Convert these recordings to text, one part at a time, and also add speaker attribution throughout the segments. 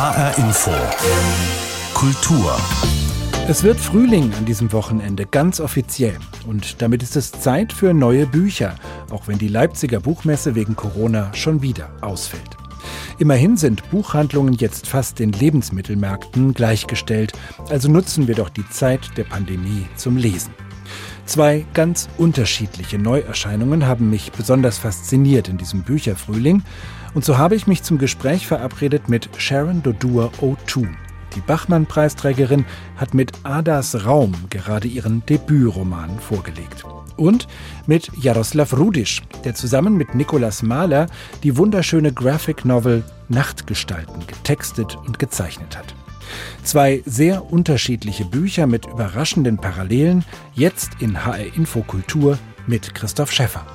Speaker 1: HR Info. Kultur.
Speaker 2: Es wird Frühling an diesem Wochenende, ganz offiziell. Und damit ist es Zeit für neue Bücher, auch wenn die Leipziger Buchmesse wegen Corona schon wieder ausfällt. Immerhin sind Buchhandlungen jetzt fast den Lebensmittelmärkten gleichgestellt, also nutzen wir doch die Zeit der Pandemie zum Lesen. Zwei ganz unterschiedliche Neuerscheinungen haben mich besonders fasziniert in diesem Bücherfrühling. Und so habe ich mich zum Gespräch verabredet mit Sharon Dodua O2. Die Bachmann-Preisträgerin hat mit Adas Raum gerade ihren Debütroman vorgelegt. Und mit Jaroslav Rudisch, der zusammen mit Nikolaus Mahler die wunderschöne Graphic Novel Nachtgestalten getextet und gezeichnet hat. Zwei sehr unterschiedliche Bücher mit überraschenden Parallelen, jetzt in HR Infokultur mit Christoph Schäffer.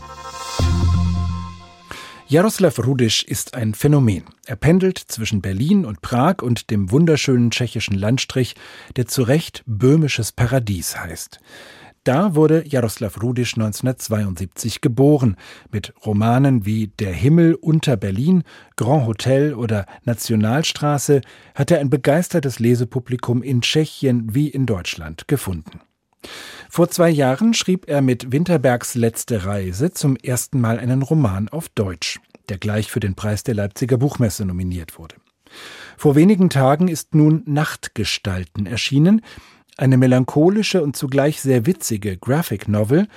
Speaker 2: Jaroslav Rudisch ist ein Phänomen. Er pendelt zwischen Berlin und Prag und dem wunderschönen tschechischen Landstrich, der zu Recht böhmisches Paradies heißt. Da wurde Jaroslav Rudisch 1972 geboren, mit Romanen wie Der Himmel unter Berlin, Grand Hotel oder Nationalstraße hat er ein begeistertes Lesepublikum in Tschechien wie in Deutschland gefunden. Vor zwei Jahren schrieb er mit Winterbergs Letzte Reise zum ersten Mal einen Roman auf Deutsch, der gleich für den Preis der Leipziger Buchmesse nominiert wurde. Vor wenigen Tagen ist nun Nachtgestalten erschienen, eine melancholische und zugleich sehr witzige Graphic Novel,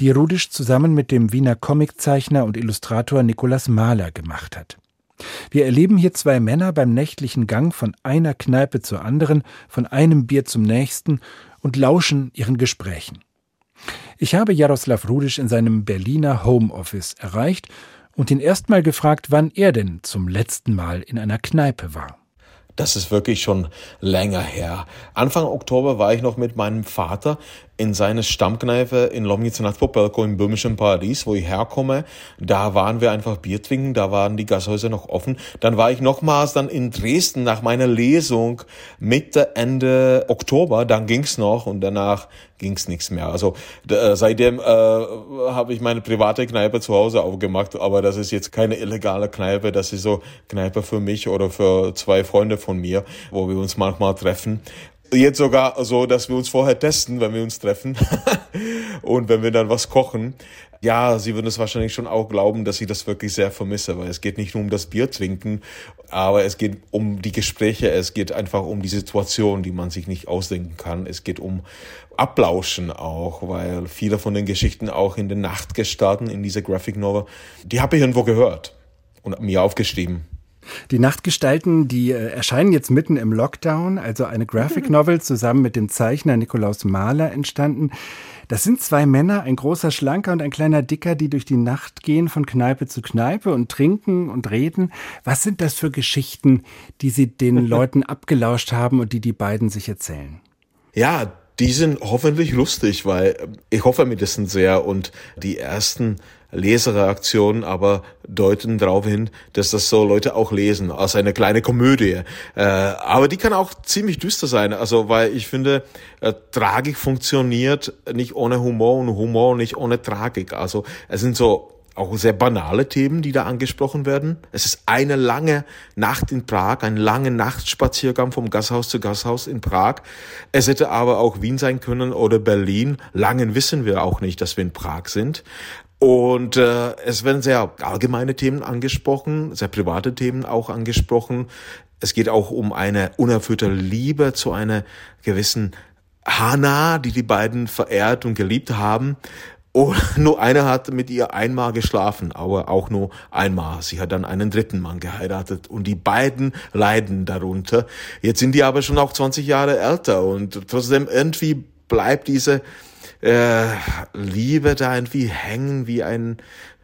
Speaker 2: die Rudisch zusammen mit dem Wiener Comiczeichner und Illustrator Nikolaus Mahler gemacht hat. Wir erleben hier zwei Männer beim nächtlichen Gang von einer Kneipe zur anderen, von einem Bier zum nächsten und lauschen ihren Gesprächen. Ich habe Jaroslav Rudisch in seinem Berliner Homeoffice erreicht und ihn erstmal gefragt, wann er denn zum letzten Mal in einer Kneipe war.
Speaker 3: Das ist wirklich schon länger her. Anfang Oktober war ich noch mit meinem Vater in seine Stammkneipe in Lomnice nad Popelko im böhmischen Paris, wo ich herkomme. Da waren wir einfach Bier trinken, da waren die Gashäuser noch offen. Dann war ich nochmals dann in Dresden nach meiner Lesung Mitte, Ende Oktober. Dann ging's noch und danach ging's nichts mehr. Also äh, seitdem äh, habe ich meine private Kneipe zu Hause aufgemacht, aber das ist jetzt keine illegale Kneipe, das ist so Kneipe für mich oder für zwei Freunde von mir, wo wir uns manchmal treffen. Jetzt sogar so, dass wir uns vorher testen, wenn wir uns treffen und wenn wir dann was kochen. Ja, Sie würden es wahrscheinlich schon auch glauben, dass ich das wirklich sehr vermisse, weil es geht nicht nur um das Bier trinken, aber es geht um die Gespräche, es geht einfach um die Situation, die man sich nicht ausdenken kann. Es geht um Ablauschen auch, weil viele von den Geschichten auch in der Nacht gestarten in dieser Graphic Novel, die habe ich irgendwo gehört und mir aufgeschrieben.
Speaker 2: Die Nachtgestalten, die äh, erscheinen jetzt mitten im Lockdown, also eine Graphic Novel zusammen mit dem Zeichner Nikolaus Mahler entstanden. Das sind zwei Männer, ein großer Schlanker und ein kleiner Dicker, die durch die Nacht gehen von Kneipe zu Kneipe und trinken und reden. Was sind das für Geschichten, die Sie den Leuten abgelauscht haben und die die beiden sich erzählen?
Speaker 3: Ja, die sind hoffentlich lustig, weil ich hoffe mindestens sehr und die ersten Lesereaktionen aber deuten darauf hin, dass das so Leute auch lesen, als eine kleine Komödie. Äh, aber die kann auch ziemlich düster sein, also weil ich finde, äh, Tragik funktioniert nicht ohne Humor und Humor nicht ohne Tragik. Also es sind so auch sehr banale Themen, die da angesprochen werden. Es ist eine lange Nacht in Prag, ein langer Nachtspaziergang vom Gasthaus zu Gasthaus in Prag. Es hätte aber auch Wien sein können oder Berlin. Langen wissen wir auch nicht, dass wir in Prag sind. Und äh, es werden sehr allgemeine Themen angesprochen, sehr private Themen auch angesprochen. Es geht auch um eine unerfüllte Liebe zu einer gewissen Hana, die die beiden verehrt und geliebt haben. Und nur eine hat mit ihr einmal geschlafen, aber auch nur einmal. Sie hat dann einen dritten Mann geheiratet und die beiden leiden darunter. Jetzt sind die aber schon auch 20 Jahre älter und trotzdem irgendwie bleibt diese äh, Liebe da irgendwie hängen wie ein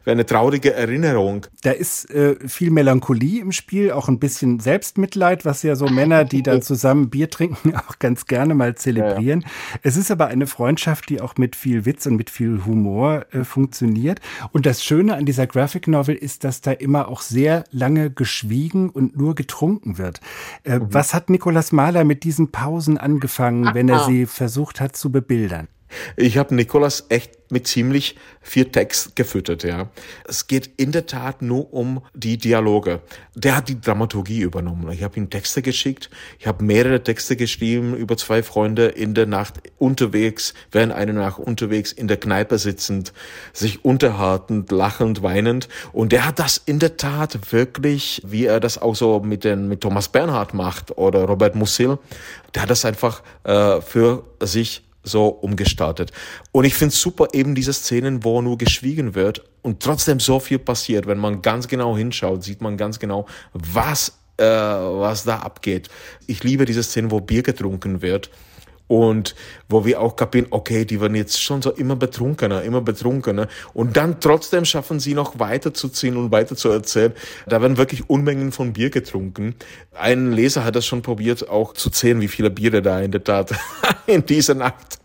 Speaker 3: wäre eine traurige Erinnerung.
Speaker 2: Da ist äh, viel Melancholie im Spiel, auch ein bisschen Selbstmitleid, was ja so Männer, die dann zusammen Bier trinken, auch ganz gerne mal zelebrieren. Ja, ja. Es ist aber eine Freundschaft, die auch mit viel Witz und mit viel Humor äh, funktioniert. Und das Schöne an dieser Graphic Novel ist, dass da immer auch sehr lange geschwiegen und nur getrunken wird. Äh, mhm. Was hat Nikolaus Mahler mit diesen Pausen angefangen, wenn er sie versucht hat zu bebildern?
Speaker 3: Ich habe Nikolas echt mit ziemlich viel Text gefüttert, ja. Es geht in der Tat nur um die Dialoge. Der hat die Dramaturgie übernommen. Ich habe ihm Texte geschickt. Ich habe mehrere Texte geschrieben über zwei Freunde in der Nacht unterwegs, während eine Nacht unterwegs in der Kneipe sitzend, sich unterhaltend, lachend, weinend. Und der hat das in der Tat wirklich, wie er das auch so mit den mit Thomas Bernhard macht oder Robert Musil, der hat das einfach äh, für sich so umgestaltet. Und ich finde super eben diese Szenen, wo nur geschwiegen wird und trotzdem so viel passiert. Wenn man ganz genau hinschaut, sieht man ganz genau, was, äh, was da abgeht. Ich liebe diese Szenen, wo Bier getrunken wird und wo wir auch kapieren, okay, die werden jetzt schon so immer betrunkener, immer betrunkener und dann trotzdem schaffen sie noch weiterzuziehen und weiter zu erzählen. Da werden wirklich Unmengen von Bier getrunken. Ein Leser hat das schon probiert, auch zu zählen, wie viele Biere da in der Tat in dieser Nacht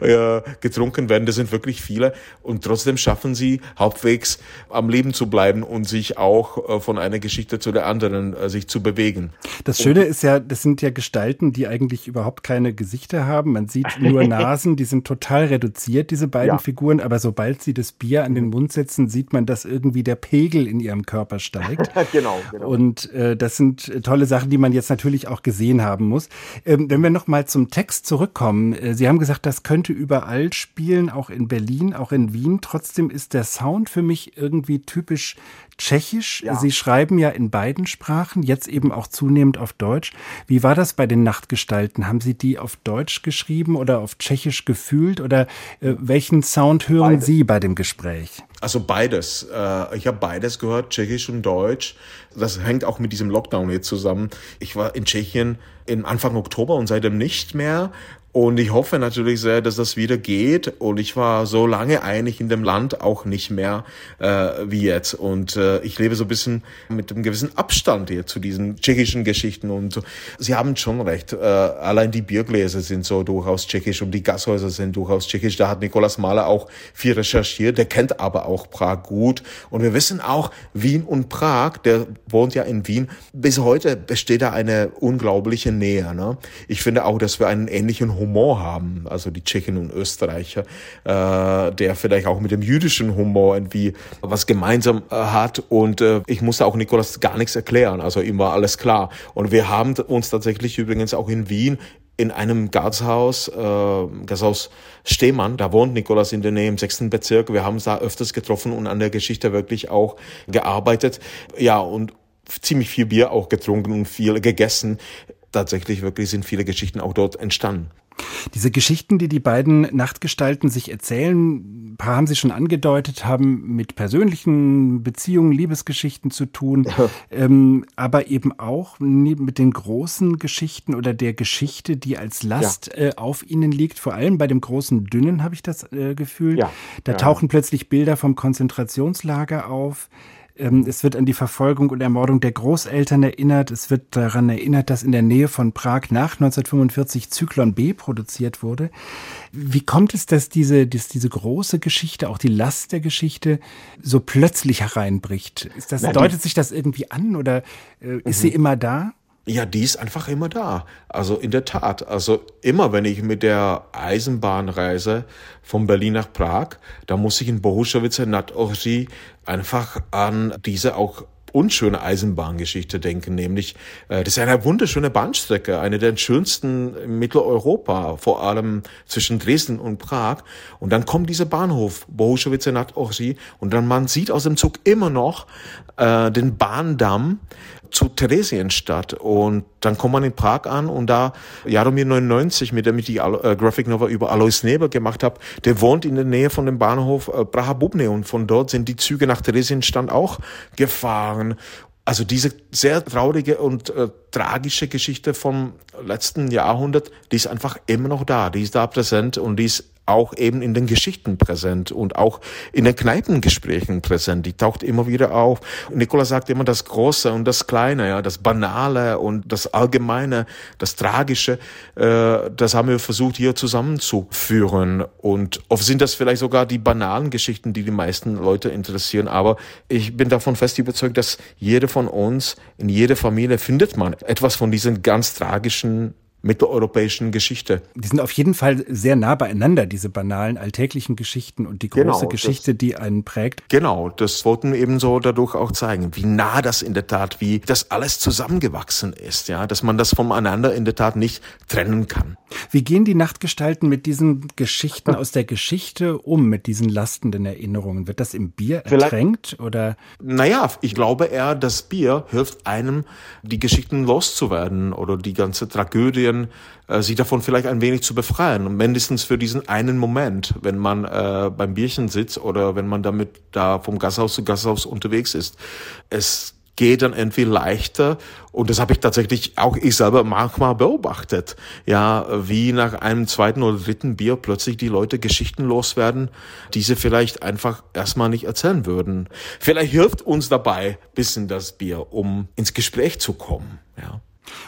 Speaker 3: äh, getrunken werden. Das sind wirklich viele und trotzdem schaffen sie halbwegs am Leben zu bleiben und sich auch äh, von einer Geschichte zu der anderen äh, sich zu bewegen.
Speaker 2: Das Schöne ist ja, das sind ja Gestalten, die eigentlich überhaupt keine Gesichter haben. Man sieht nur Nasen, die sind total reduziert, diese beiden ja. Figuren. Aber sobald sie das Bier an den Mund setzen, sieht man, dass irgendwie der Pegel in ihrem Körper steigt.
Speaker 3: genau, genau.
Speaker 2: Und äh, das sind tolle Sachen, die man jetzt natürlich auch gesehen haben muss. Ähm, wenn wir nochmal zum Text zurückkommen. Äh, sie haben gesagt, das könnte überall spielen, auch in Berlin, auch in Wien. Trotzdem ist der Sound für mich irgendwie typisch Tschechisch. Ja. Sie schreiben ja in beiden Sprachen, jetzt eben auch zunehmend auf Deutsch. Wie war das bei den Nachtgestalten? Haben Sie die auf Deutsch geschrieben oder auf Tschechisch gefühlt? Oder äh, welchen Sound hören beides. Sie bei dem Gespräch?
Speaker 3: Also beides. Äh, ich habe beides gehört, Tschechisch und Deutsch. Das hängt auch mit diesem Lockdown jetzt zusammen. Ich war in Tschechien in Anfang Oktober und seitdem nicht mehr. Und ich hoffe natürlich sehr, dass das wieder geht. Und ich war so lange eigentlich in dem Land auch nicht mehr äh, wie jetzt. Und äh, ich lebe so ein bisschen mit einem gewissen Abstand hier zu diesen tschechischen Geschichten. Und. Sie haben schon recht. Äh, allein die Biergläser sind so durchaus tschechisch und die Gashäuser sind durchaus tschechisch. Da hat Nikolaus Mahler auch viel recherchiert. Der kennt aber auch Prag gut. Und wir wissen auch, Wien und Prag, der wohnt ja in Wien, bis heute besteht da eine unglaubliche Nähe. Ne? Ich finde auch, dass wir einen ähnlichen Humor haben, also die Tschechen und Österreicher, äh, der vielleicht auch mit dem jüdischen Humor irgendwie was gemeinsam äh, hat. Und äh, ich musste auch Nikolas gar nichts erklären, also ihm war alles klar. Und wir haben uns tatsächlich übrigens auch in Wien in einem Gasthaus, äh, Gasthaus Stehmann, da wohnt Nikolas in der Nähe im sechsten Bezirk. Wir haben uns da öfters getroffen und an der Geschichte wirklich auch gearbeitet. Ja, und ziemlich viel Bier auch getrunken und viel gegessen. Tatsächlich wirklich sind viele Geschichten auch dort entstanden.
Speaker 2: Diese Geschichten, die die beiden Nachtgestalten sich erzählen, ein paar haben sie schon angedeutet, haben mit persönlichen Beziehungen, Liebesgeschichten zu tun, ja. ähm, aber eben auch mit den großen Geschichten oder der Geschichte, die als Last ja. äh, auf ihnen liegt. Vor allem bei dem großen Dünnen habe ich das äh, Gefühl. Ja. Da tauchen plötzlich Bilder vom Konzentrationslager auf. Ähm, es wird an die Verfolgung und Ermordung der Großeltern erinnert. Es wird daran erinnert, dass in der Nähe von Prag nach 1945 Zyklon B produziert wurde. Wie kommt es, dass diese, dass diese große Geschichte, auch die Last der Geschichte, so plötzlich hereinbricht? Ist das, deutet sich das irgendwie an oder äh, ist mhm. sie immer da?
Speaker 3: Ja, die ist einfach immer da. Also in der Tat. Also immer, wenn ich mit der Eisenbahn reise von Berlin nach Prag, da muss ich in Bohušovice nad Ohří einfach an diese auch unschöne Eisenbahngeschichte denken, nämlich äh, das ist eine wunderschöne Bahnstrecke, eine der schönsten in Mitteleuropa, vor allem zwischen Dresden und Prag. Und dann kommt dieser Bahnhof Bohušovice nad Ohří und dann man sieht aus dem Zug immer noch äh, den Bahndamm zu Theresienstadt. Und dann kommt man in Prag an und da Jaromir 99, mit dem ich die äh, Graphic Novel über Alois Neber gemacht habe, der wohnt in der Nähe von dem Bahnhof äh, Praha Bubne. Und von dort sind die Züge nach Theresienstadt auch gefahren. Also diese sehr traurige und äh, tragische Geschichte vom letzten Jahrhundert, die ist einfach immer noch da, die ist da präsent und die ist auch eben in den Geschichten präsent und auch in den Kneipengesprächen präsent. Die taucht immer wieder auf. Nikola sagt immer das Große und das Kleine, ja, das Banale und das Allgemeine, das Tragische. Äh, das haben wir versucht hier zusammenzuführen. Und oft sind das vielleicht sogar die banalen Geschichten, die die meisten Leute interessieren. Aber ich bin davon fest überzeugt, dass jeder von uns in jeder Familie findet man etwas von diesen ganz tragischen mitteleuropäischen Geschichte.
Speaker 2: Die sind auf jeden Fall sehr nah beieinander, diese banalen alltäglichen Geschichten und die große genau, Geschichte, das, die einen prägt.
Speaker 3: Genau, das wollten eben so dadurch auch zeigen, wie nah das in der Tat, wie das alles zusammengewachsen ist, ja, dass man das voneinander in der Tat nicht trennen kann.
Speaker 2: Wie gehen die Nachtgestalten mit diesen Geschichten aus der Geschichte um, mit diesen lastenden Erinnerungen? Wird das im Bier ertränkt oder?
Speaker 3: Naja, ich glaube eher, das Bier hilft einem, die Geschichten loszuwerden oder die ganze Tragödien, äh, sich davon vielleicht ein wenig zu befreien. Mindestens für diesen einen Moment, wenn man äh, beim Bierchen sitzt oder wenn man damit da vom Gasthaus zu Gasthaus unterwegs ist. Es geht dann irgendwie leichter. Und das habe ich tatsächlich auch ich selber manchmal beobachtet. Ja, wie nach einem zweiten oder dritten Bier plötzlich die Leute geschichtenlos werden, die sie vielleicht einfach erstmal nicht erzählen würden. Vielleicht hilft uns dabei bisschen das Bier, um ins Gespräch zu kommen. Ja.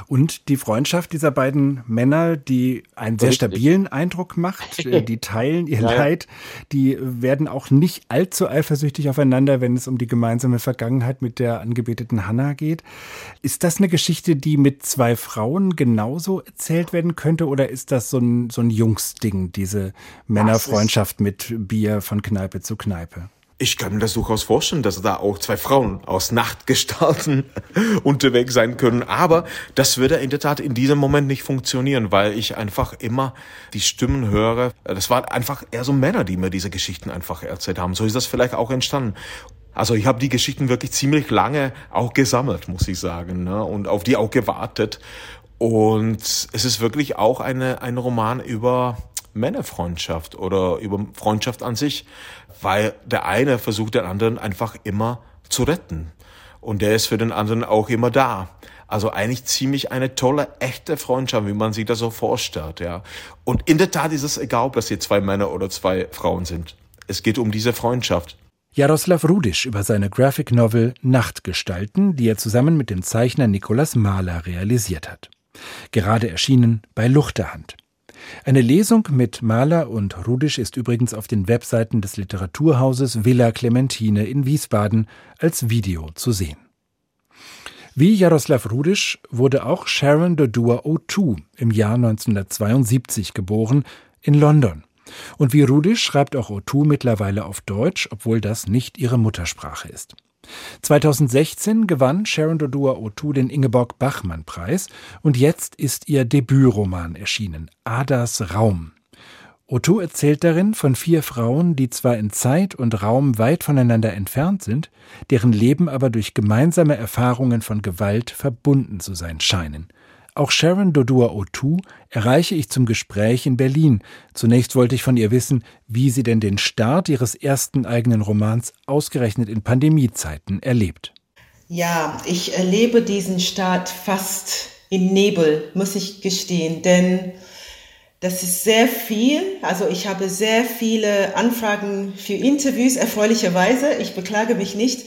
Speaker 2: Und die Freundschaft dieser beiden Männer, die einen sehr stabilen Eindruck macht, äh, die teilen ihr ja, Leid, die werden auch nicht allzu eifersüchtig aufeinander, wenn es um die gemeinsame Vergangenheit mit der angebeteten Hannah geht. Ist das eine Geschichte, die mit zwei Frauen genauso erzählt werden könnte oder ist das so ein, so ein Jungsding, diese Männerfreundschaft mit Bier von Kneipe zu Kneipe?
Speaker 3: Ich kann mir das durchaus vorstellen, dass da auch zwei Frauen aus Nachtgestalten unterwegs sein können. Aber das würde in der Tat in diesem Moment nicht funktionieren, weil ich einfach immer die Stimmen höre. Das waren einfach eher so Männer, die mir diese Geschichten einfach erzählt haben. So ist das vielleicht auch entstanden. Also ich habe die Geschichten wirklich ziemlich lange auch gesammelt, muss ich sagen, ne? und auf die auch gewartet. Und es ist wirklich auch eine, ein Roman über Männerfreundschaft oder über Freundschaft an sich, weil der eine versucht den anderen einfach immer zu retten und der ist für den anderen auch immer da. Also eigentlich ziemlich eine tolle, echte Freundschaft, wie man sich das so vorstellt, ja. Und in der Tat ist es egal, ob das hier zwei Männer oder zwei Frauen sind. Es geht um diese Freundschaft.
Speaker 2: Jaroslav Rudisch über seine Graphic Novel Nachtgestalten, die er zusammen mit dem Zeichner Nikolaus Mahler realisiert hat. Gerade erschienen bei Luchterhand. Eine Lesung mit Maler und Rudisch ist übrigens auf den Webseiten des Literaturhauses Villa Clementine in Wiesbaden als Video zu sehen. Wie Jaroslav Rudisch wurde auch Sharon Dodua O'Toole im Jahr 1972 geboren in London. Und wie Rudisch schreibt auch O'Toole mittlerweile auf Deutsch, obwohl das nicht ihre Muttersprache ist. 2016 gewann Sharon Dodua O'Toole den Ingeborg Bachmann Preis und jetzt ist ihr Debütroman erschienen, Adas Raum. Otto erzählt darin von vier Frauen, die zwar in Zeit und Raum weit voneinander entfernt sind, deren Leben aber durch gemeinsame Erfahrungen von Gewalt verbunden zu sein scheinen. Auch Sharon Dodua Otu erreiche ich zum Gespräch in Berlin. Zunächst wollte ich von ihr wissen, wie sie denn den Start ihres ersten eigenen Romans ausgerechnet in Pandemiezeiten erlebt.
Speaker 4: Ja, ich erlebe diesen Start fast in Nebel, muss ich gestehen, denn das ist sehr viel. Also ich habe sehr viele Anfragen für Interviews, erfreulicherweise. Ich beklage mich nicht.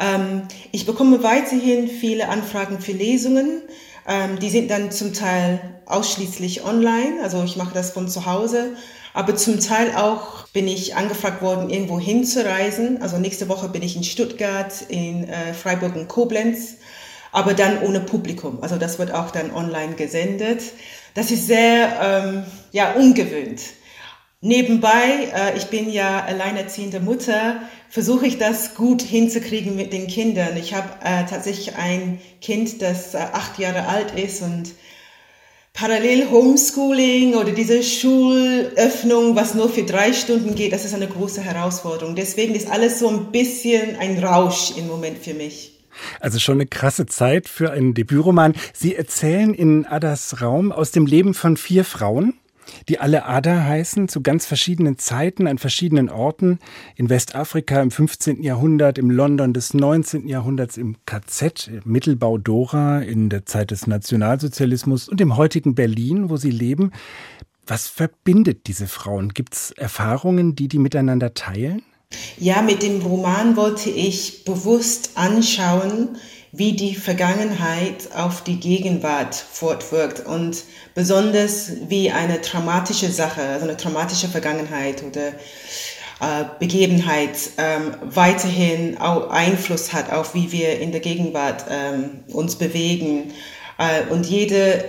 Speaker 4: Ähm, ich bekomme weiterhin viele Anfragen für Lesungen. Ähm, die sind dann zum Teil ausschließlich online, also ich mache das von zu Hause. Aber zum Teil auch bin ich angefragt worden, irgendwo hinzureisen. Also nächste Woche bin ich in Stuttgart, in äh, Freiburg und Koblenz, aber dann ohne Publikum. Also das wird auch dann online gesendet. Das ist sehr ähm, ja, ungewöhnt. Nebenbei, äh, ich bin ja alleinerziehende Mutter, versuche ich das gut hinzukriegen mit den Kindern. Ich habe äh, tatsächlich ein Kind, das äh, acht Jahre alt ist und parallel Homeschooling oder diese Schulöffnung, was nur für drei Stunden geht, das ist eine große Herausforderung. Deswegen ist alles so ein bisschen ein Rausch im Moment für mich.
Speaker 2: Also schon eine krasse Zeit für einen Debütroman. Sie erzählen in Adas Raum aus dem Leben von vier Frauen die alle Ada heißen, zu ganz verschiedenen Zeiten, an verschiedenen Orten. In Westafrika im 15. Jahrhundert, im London des 19. Jahrhunderts, im KZ, Mittelbau Dora, in der Zeit des Nationalsozialismus und im heutigen Berlin, wo sie leben. Was verbindet diese Frauen? Gibt es Erfahrungen, die die miteinander teilen?
Speaker 4: Ja, mit dem Roman wollte ich bewusst anschauen, wie die Vergangenheit auf die Gegenwart fortwirkt und besonders wie eine traumatische Sache, also eine traumatische Vergangenheit oder äh, Begebenheit ähm, weiterhin auch Einfluss hat auf wie wir in der Gegenwart ähm, uns bewegen. Äh, und jede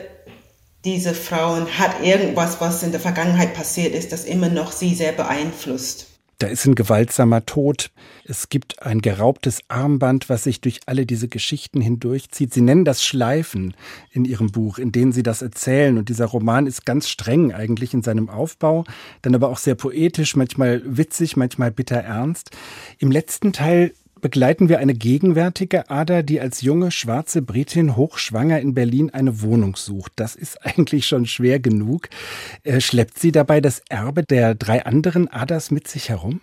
Speaker 4: diese Frauen hat irgendwas, was in der Vergangenheit passiert ist, das immer noch sie sehr beeinflusst.
Speaker 2: Da ist ein gewaltsamer Tod. Es gibt ein geraubtes Armband, was sich durch alle diese Geschichten hindurchzieht. Sie nennen das Schleifen in Ihrem Buch, in denen Sie das erzählen. Und dieser Roman ist ganz streng eigentlich in seinem Aufbau, dann aber auch sehr poetisch, manchmal witzig, manchmal bitter ernst. Im letzten Teil begleiten wir eine gegenwärtige Ada, die als junge schwarze Britin hochschwanger in Berlin eine Wohnung sucht. Das ist eigentlich schon schwer genug. Äh, schleppt sie dabei das Erbe der drei anderen Adas mit sich herum?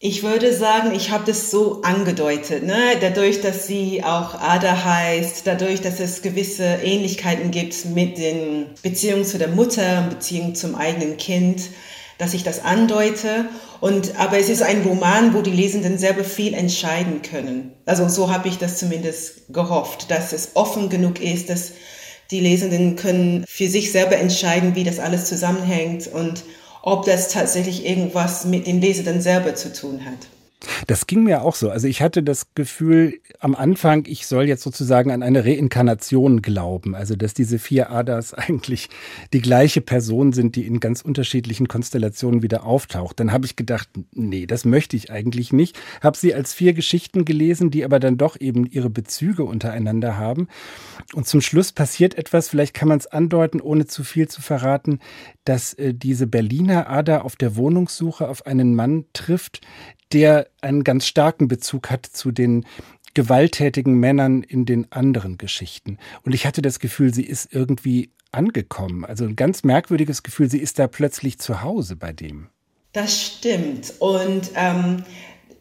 Speaker 4: Ich würde sagen, ich habe das so angedeutet. Ne? Dadurch, dass sie auch Ada heißt, dadurch, dass es gewisse Ähnlichkeiten gibt mit den Beziehungen zu der Mutter Beziehungen zum eigenen Kind, dass ich das andeute. Und, aber es ist ein Roman, wo die Lesenden selber viel entscheiden können. Also so habe ich das zumindest gehofft, dass es offen genug ist, dass die Lesenden können für sich selber entscheiden, wie das alles zusammenhängt und ob das tatsächlich irgendwas mit den Lesenden selber zu tun hat.
Speaker 2: Das ging mir auch so. Also ich hatte das Gefühl am Anfang, ich soll jetzt sozusagen an eine Reinkarnation glauben. Also dass diese vier Adas eigentlich die gleiche Person sind, die in ganz unterschiedlichen Konstellationen wieder auftaucht. Dann habe ich gedacht, nee, das möchte ich eigentlich nicht. Habe sie als vier Geschichten gelesen, die aber dann doch eben ihre Bezüge untereinander haben. Und zum Schluss passiert etwas, vielleicht kann man es andeuten, ohne zu viel zu verraten, dass äh, diese Berliner Ada auf der Wohnungssuche auf einen Mann trifft, der einen ganz starken Bezug hat zu den gewalttätigen Männern in den anderen Geschichten. Und ich hatte das Gefühl, sie ist irgendwie angekommen. Also ein ganz merkwürdiges Gefühl, sie ist da plötzlich zu Hause bei dem.
Speaker 4: Das stimmt. Und ähm,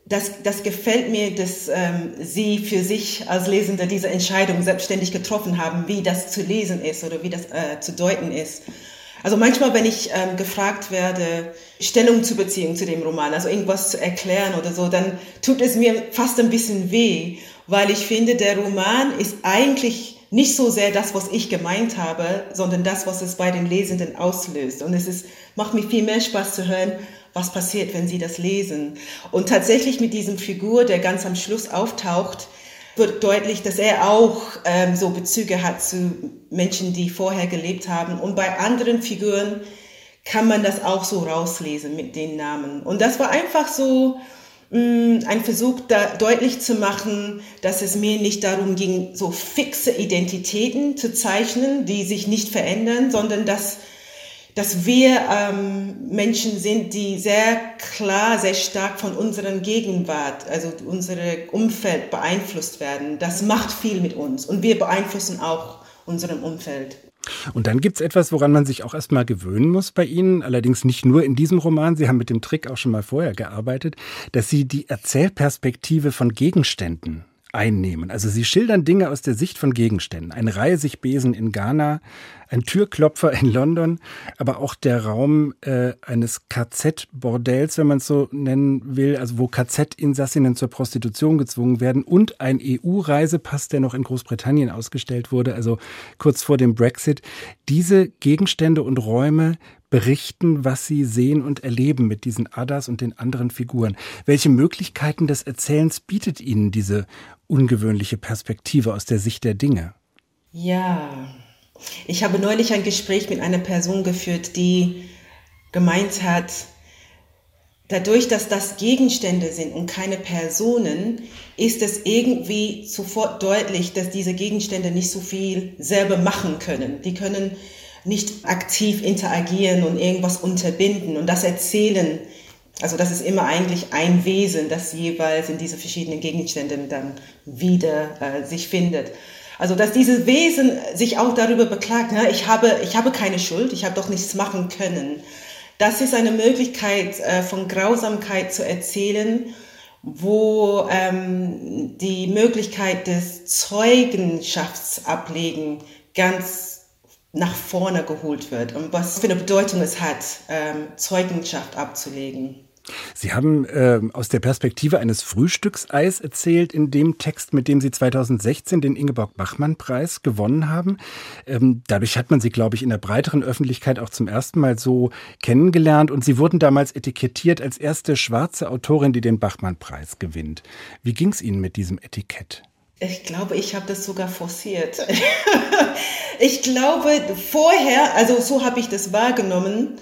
Speaker 4: das, das gefällt mir, dass ähm, Sie für sich als Lesende diese Entscheidung selbstständig getroffen haben, wie das zu lesen ist oder wie das äh, zu deuten ist. Also manchmal, wenn ich ähm, gefragt werde, Stellung zu beziehen zu dem Roman, also irgendwas zu erklären oder so, dann tut es mir fast ein bisschen weh, weil ich finde, der Roman ist eigentlich nicht so sehr das, was ich gemeint habe, sondern das, was es bei den Lesenden auslöst. Und es ist, macht mir viel mehr Spaß zu hören, was passiert, wenn sie das lesen. Und tatsächlich mit diesem Figur, der ganz am Schluss auftaucht, wird deutlich, dass er auch ähm, so Bezüge hat zu Menschen, die vorher gelebt haben. Und bei anderen Figuren kann man das auch so rauslesen mit den Namen. Und das war einfach so mh, mm, ein Versuch, da deutlich zu machen, dass es mir nicht darum ging, so fixe Identitäten zu zeichnen, die sich nicht verändern, sondern dass dass wir ähm, Menschen sind, die sehr klar, sehr stark von unserer Gegenwart, also unser Umfeld beeinflusst werden. Das macht viel mit uns und wir beeinflussen auch unserem Umfeld.
Speaker 2: Und dann gibt es etwas, woran man sich auch erstmal gewöhnen muss bei Ihnen, allerdings nicht nur in diesem Roman, Sie haben mit dem Trick auch schon mal vorher gearbeitet, dass Sie die Erzählperspektive von Gegenständen einnehmen. Also sie schildern Dinge aus der Sicht von Gegenständen. Ein Reisigbesen in Ghana, ein Türklopfer in London, aber auch der Raum äh, eines KZ-Bordells, wenn man es so nennen will, also wo KZ-Insassinnen zur Prostitution gezwungen werden und ein EU-Reisepass, der noch in Großbritannien ausgestellt wurde, also kurz vor dem Brexit. Diese Gegenstände und Räume berichten, was sie sehen und erleben mit diesen Adas und den anderen Figuren. Welche Möglichkeiten des Erzählens bietet Ihnen diese ungewöhnliche Perspektive aus der Sicht der Dinge?
Speaker 4: Ja, ich habe neulich ein Gespräch mit einer Person geführt, die gemeint hat, dadurch, dass das Gegenstände sind und keine Personen, ist es irgendwie sofort deutlich, dass diese Gegenstände nicht so viel selber machen können. Die können nicht aktiv interagieren und irgendwas unterbinden und das Erzählen. Also das ist immer eigentlich ein Wesen, das jeweils in diese verschiedenen Gegenständen dann wieder äh, sich findet. Also dass dieses Wesen sich auch darüber beklagt, ne, ich, habe, ich habe keine Schuld, ich habe doch nichts machen können. Das ist eine Möglichkeit äh, von Grausamkeit zu erzählen, wo ähm, die Möglichkeit des Zeugenschaftsablegen ganz nach vorne geholt wird und was für eine Bedeutung es hat, ähm, Zeugenschaft abzulegen.
Speaker 2: Sie haben äh, aus der Perspektive eines Frühstückseis erzählt in dem Text, mit dem Sie 2016 den Ingeborg-Bachmann-Preis gewonnen haben. Ähm, dadurch hat man Sie, glaube ich, in der breiteren Öffentlichkeit auch zum ersten Mal so kennengelernt und Sie wurden damals etikettiert als erste schwarze Autorin, die den Bachmann-Preis gewinnt. Wie ging es Ihnen mit diesem Etikett?
Speaker 4: Ich glaube, ich habe das sogar forciert. Ich glaube, vorher, also so habe ich das wahrgenommen,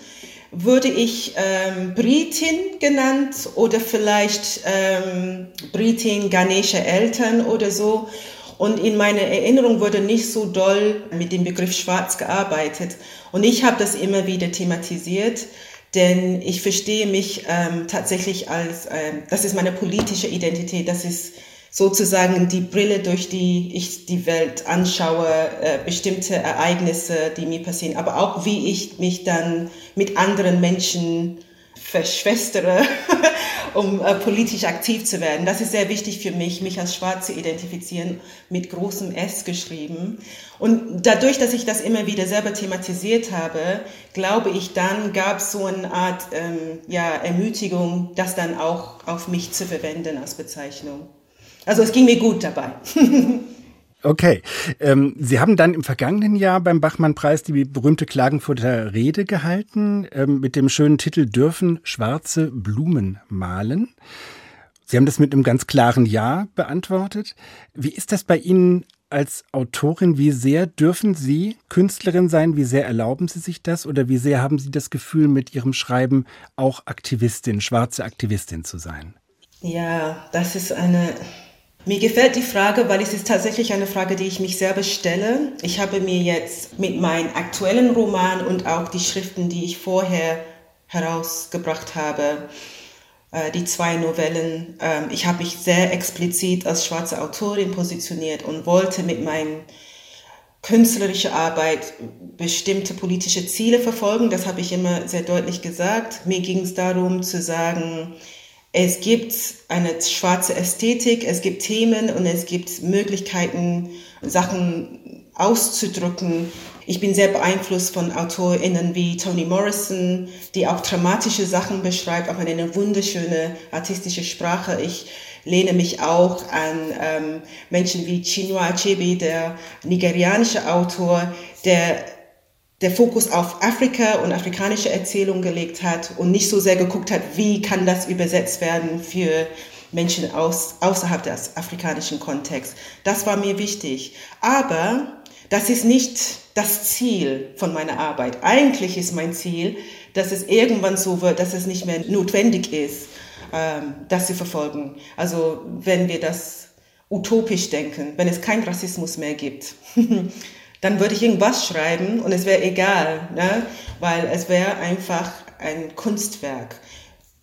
Speaker 4: würde ich ähm, Britin genannt oder vielleicht ähm, Britin ghanesische Eltern oder so. Und in meiner Erinnerung wurde nicht so doll mit dem Begriff schwarz gearbeitet. Und ich habe das immer wieder thematisiert, denn ich verstehe mich ähm, tatsächlich als, ähm, das ist meine politische Identität, das ist sozusagen die Brille, durch die ich die Welt anschaue, äh, bestimmte Ereignisse, die mir passieren, aber auch wie ich mich dann mit anderen Menschen verschwestere, um äh, politisch aktiv zu werden. Das ist sehr wichtig für mich, mich als Schwarz zu identifizieren, mit großem S geschrieben. Und dadurch, dass ich das immer wieder selber thematisiert habe, glaube ich, dann gab es so eine Art ähm, ja, Ermutigung, das dann auch auf mich zu verwenden als Bezeichnung. Also es ging mir gut dabei.
Speaker 2: Okay. Ähm, Sie haben dann im vergangenen Jahr beim Bachmann-Preis die berühmte Klagenfurter Rede gehalten ähm, mit dem schönen Titel Dürfen schwarze Blumen malen? Sie haben das mit einem ganz klaren Ja beantwortet. Wie ist das bei Ihnen als Autorin? Wie sehr dürfen Sie Künstlerin sein? Wie sehr erlauben Sie sich das? Oder wie sehr haben Sie das Gefühl, mit Ihrem Schreiben auch Aktivistin, schwarze Aktivistin zu sein?
Speaker 4: Ja, das ist eine mir gefällt die Frage, weil es ist tatsächlich eine Frage, die ich mich selber stelle. Ich habe mir jetzt mit meinem aktuellen Roman und auch die Schriften, die ich vorher herausgebracht habe, äh, die zwei Novellen, ähm, ich habe mich sehr explizit als schwarze Autorin positioniert und wollte mit meiner künstlerischen Arbeit bestimmte politische Ziele verfolgen. Das habe ich immer sehr deutlich gesagt. Mir ging es darum zu sagen, es gibt eine schwarze Ästhetik, es gibt Themen und es gibt Möglichkeiten, Sachen auszudrücken. Ich bin sehr beeinflusst von AutorInnen wie Toni Morrison, die auch dramatische Sachen beschreibt, auch in eine wunderschöne artistische Sprache. Ich lehne mich auch an ähm, Menschen wie Chinua Achebe, der nigerianische Autor, der der Fokus auf Afrika und afrikanische Erzählung gelegt hat und nicht so sehr geguckt hat, wie kann das übersetzt werden für Menschen aus, außerhalb des afrikanischen Kontexts. Das war mir wichtig. Aber das ist nicht das Ziel von meiner Arbeit. Eigentlich ist mein Ziel, dass es irgendwann so wird, dass es nicht mehr notwendig ist, ähm, das zu verfolgen. Also wenn wir das utopisch denken, wenn es keinen Rassismus mehr gibt. dann würde ich irgendwas schreiben und es wäre egal, ne? weil es wäre einfach ein Kunstwerk.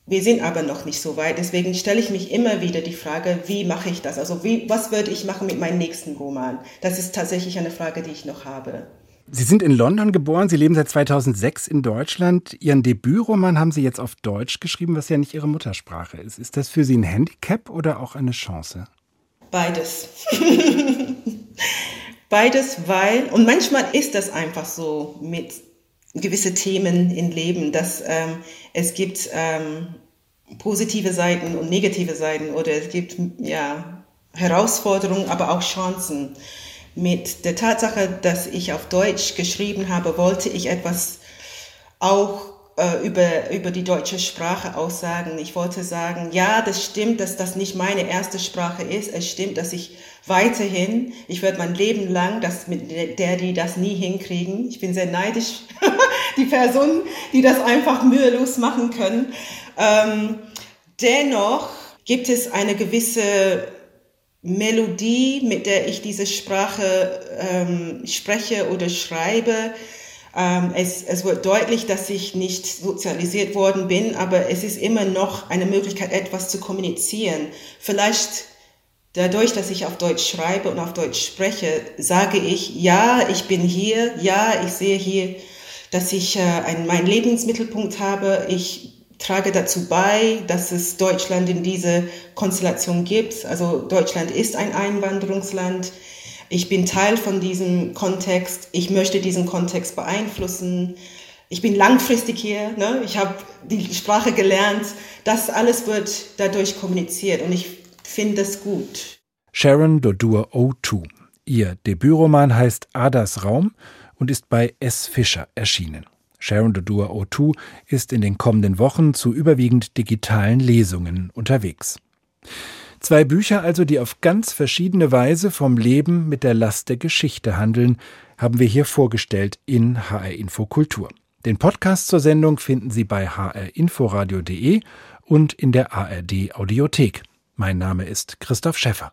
Speaker 4: Wir sind aber noch nicht so weit, deswegen stelle ich mich immer wieder die Frage, wie mache ich das? Also wie, was würde ich machen mit meinem nächsten Roman? Das ist tatsächlich eine Frage, die ich noch habe.
Speaker 2: Sie sind in London geboren, Sie leben seit 2006 in Deutschland. Ihren Debütroman haben Sie jetzt auf Deutsch geschrieben, was ja nicht Ihre Muttersprache ist. Ist das für Sie ein Handicap oder auch eine Chance?
Speaker 4: Beides. Beides, weil, und manchmal ist das einfach so mit gewisse Themen im Leben, dass ähm, es gibt ähm, positive Seiten und negative Seiten oder es gibt ja Herausforderungen, aber auch Chancen. Mit der Tatsache, dass ich auf Deutsch geschrieben habe, wollte ich etwas auch äh, über, über die deutsche Sprache aussagen. Ich wollte sagen, ja, das stimmt, dass das nicht meine erste Sprache ist. Es stimmt, dass ich weiterhin, ich werde mein Leben lang, das mit der, die das nie hinkriegen. Ich bin sehr neidisch, die Personen, die das einfach mühelos machen können. Ähm, dennoch gibt es eine gewisse Melodie, mit der ich diese Sprache ähm, spreche oder schreibe, es, es wird deutlich, dass ich nicht sozialisiert worden bin, aber es ist immer noch eine Möglichkeit, etwas zu kommunizieren. Vielleicht dadurch, dass ich auf Deutsch schreibe und auf Deutsch spreche, sage ich, ja, ich bin hier, ja, ich sehe hier, dass ich äh, einen, meinen Lebensmittelpunkt habe. Ich trage dazu bei, dass es Deutschland in diese Konstellation gibt. Also Deutschland ist ein Einwanderungsland ich bin Teil von diesem Kontext, ich möchte diesen Kontext beeinflussen, ich bin langfristig hier, ne? ich habe die Sprache gelernt, das alles wird dadurch kommuniziert und ich finde das gut.
Speaker 2: Sharon Dodur O2. Ihr Debütroman heißt Adas Raum und ist bei S. Fischer erschienen. Sharon Dodur O2 ist in den kommenden Wochen zu überwiegend digitalen Lesungen unterwegs. Zwei Bücher also, die auf ganz verschiedene Weise vom Leben mit der Last der Geschichte handeln, haben wir hier vorgestellt in HR Info Kultur. Den Podcast zur Sendung finden Sie bei hrinforadio.de und in der ARD Audiothek. Mein Name ist Christoph Schäffer.